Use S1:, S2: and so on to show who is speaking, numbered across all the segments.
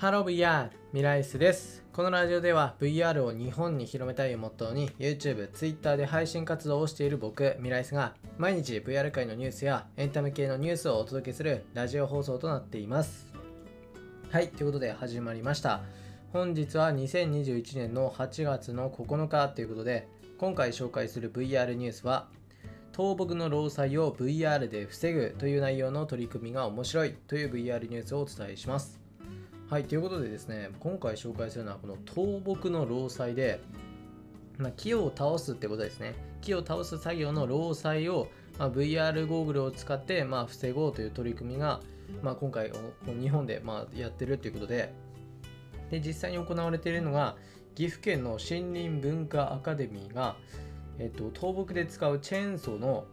S1: ハロー VR! ミライスです。このラジオでは VR を日本に広めたいをモットーに YouTube、Twitter で配信活動をしている僕、ミライスが毎日 VR 界のニュースやエンタメ系のニュースをお届けするラジオ放送となっています。はい、ということで始まりました。本日は2021年の8月の9日ということで、今回紹介する VR ニュースは倒木の労災を VR で防ぐという内容の取り組みが面白いという VR ニュースをお伝えします。はい、ということでですね、今回紹介するのはこの倒木の労災で、まあ、木を倒すってことですね。木を倒す作業の労災を、まあ、VR ゴーグルを使って、まあ、防ごうという取り組みが、まあ、今回日本で、まあ、やってるということでで、実際に行われているのが岐阜県の森林文化アカデミーが、えっと、倒木で使うチェーンソーの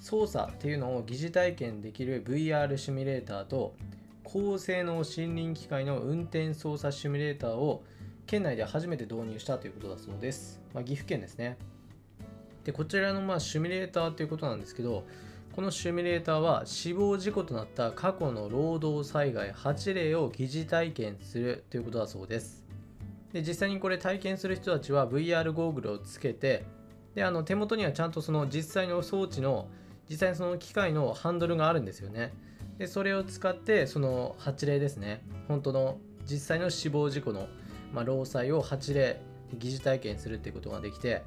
S1: 操作っていうのを疑似体験できる VR シミュレーターと高性能森林機械の運転操作シミュレーターを県内で初めて導入したということだそうです。まあ、岐阜県ですね。で、こちらのまあシミュレーターということなんですけど、このシミュレーターは死亡事故となった過去の労働災害8例を疑似体験するということだそうです。で、実際にこれ体験する人たちは VR ゴーグルをつけて、で、あの手元にはちゃんとその実際の装置の、実際にその機械のハンドルがあるんですよね。でそれを使ってその8例ですね。本当の実際の死亡事故の、まあ、労災を8例疑似体験するっていうことができて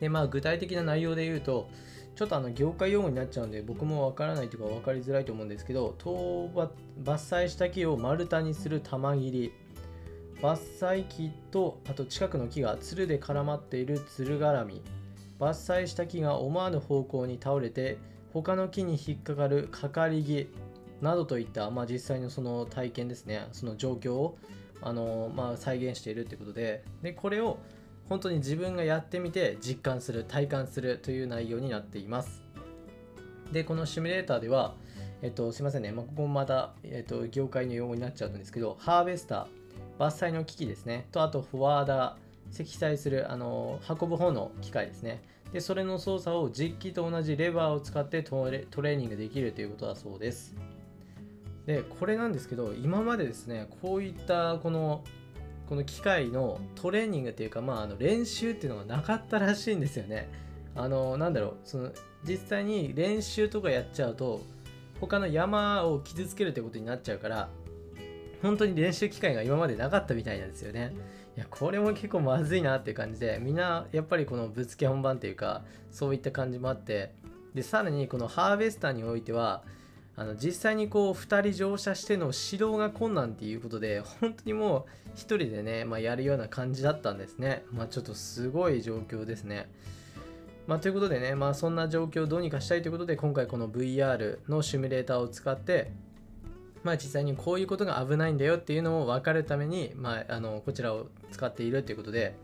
S1: でまあ具体的な内容で言うとちょっとあの業界用語になっちゃうんで僕もわからないというか分かりづらいと思うんですけど倒伐採した木を丸太にする玉切り伐採機とあと近くの木がつるで絡まっているつる絡み伐採した木が思わぬ方向に倒れて他の木に引っかかるかかり木などといった、まあ、実際のその体験ですね。その状況をあの、まあ、再現しているということで。でこれを本当に自分がやってみて実感する体感するという内容になっています。でこのシミュレーターではえっと、すいませんね、まあ、ここもまた、えっと、業界の用語になっちゃうんですけど、ハーベスター、伐採の機器ですね、とあとフォワーダー、積載するあの運ぶ方の機械ですね。で、それの操作を実機と同じレバーを使ってトレーニングできるということだそうです。で、これなんですけど、今までですね、こういったこのこの機械のトレーニングっていうか、まあ、あの練習っていうのがなかったらしいんですよね。あの、なんだろう、その実際に練習とかやっちゃうと、他の山を傷つけるってことになっちゃうから、本当に練習機会が今までなかったみたいなんですよね。いやこれも結構まずいなっていう感じでみんなやっぱりこのぶつけ本番っていうかそういった感じもあってでさらにこのハーベスターにおいてはあの実際にこう2人乗車しての指導が困難っていうことで本当にもう1人でね、まあ、やるような感じだったんですね。まあちょっとすごい状況ですね。まあ、ということでね、まあ、そんな状況をどうにかしたいということで今回この VR のシミュレーターを使ってまあ、実際にこういうことが危ないんだよっていうのを分かるために、まあ、あのこちらを使っているということで。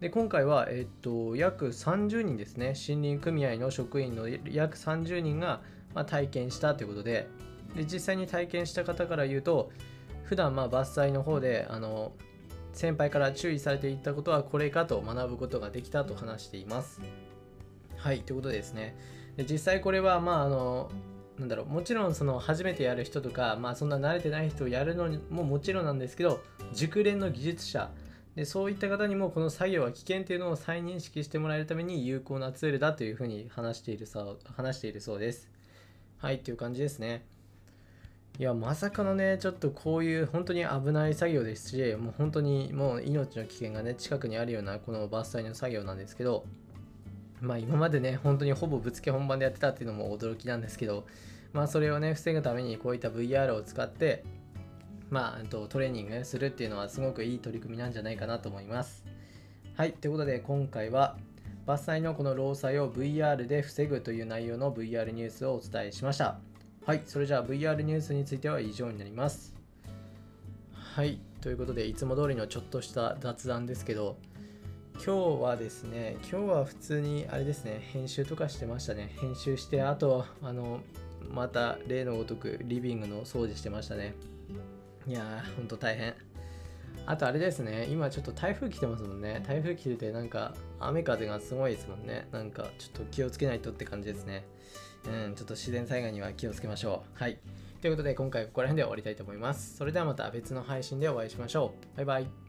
S1: で今回は、えっと、約30人ですね森林組合の職員の約30人が、まあ、体験したということで。で実際に体験した方から言うと普段まあ伐採の方であの先輩から注意されていったことはこれかと学ぶことができたと話しています。はいということでですね。で実際これはまああのなんだろうもちろんその初めてやる人とか、まあ、そんな慣れてない人をやるのももちろんなんですけど熟練の技術者でそういった方にもこの作業は危険というのを再認識してもらえるために有効なツールだというふうに話しているそう話しているそうです。はいという感じですね。いやまさかのねちょっとこういう本当に危ない作業ですしもう本当にもう命の危険がね近くにあるようなこの伐採の作業なんですけどまあ今までね、本当にほぼぶつけ本番でやってたっていうのも驚きなんですけど、まあそれをね、防ぐためにこういった VR を使って、まあとトレーニングするっていうのはすごくいい取り組みなんじゃないかなと思います。はい、ということで今回は伐採のこの労災を VR で防ぐという内容の VR ニュースをお伝えしました。はい、それじゃあ VR ニュースについては以上になります。はい、ということでいつも通りのちょっとした雑談ですけど、今日はですね、今日は普通にあれですね、編集とかしてましたね。編集して、あと、あの、また例のごとくリビングの掃除してましたね。いやー、ほんと大変。あとあれですね、今ちょっと台風来てますもんね。台風来てて、なんか雨風がすごいですもんね。なんかちょっと気をつけないとって感じですね。うん、ちょっと自然災害には気をつけましょう。はい。ということで今回ここら辺で終わりたいと思います。それではまた別の配信でお会いしましょう。バイバイ。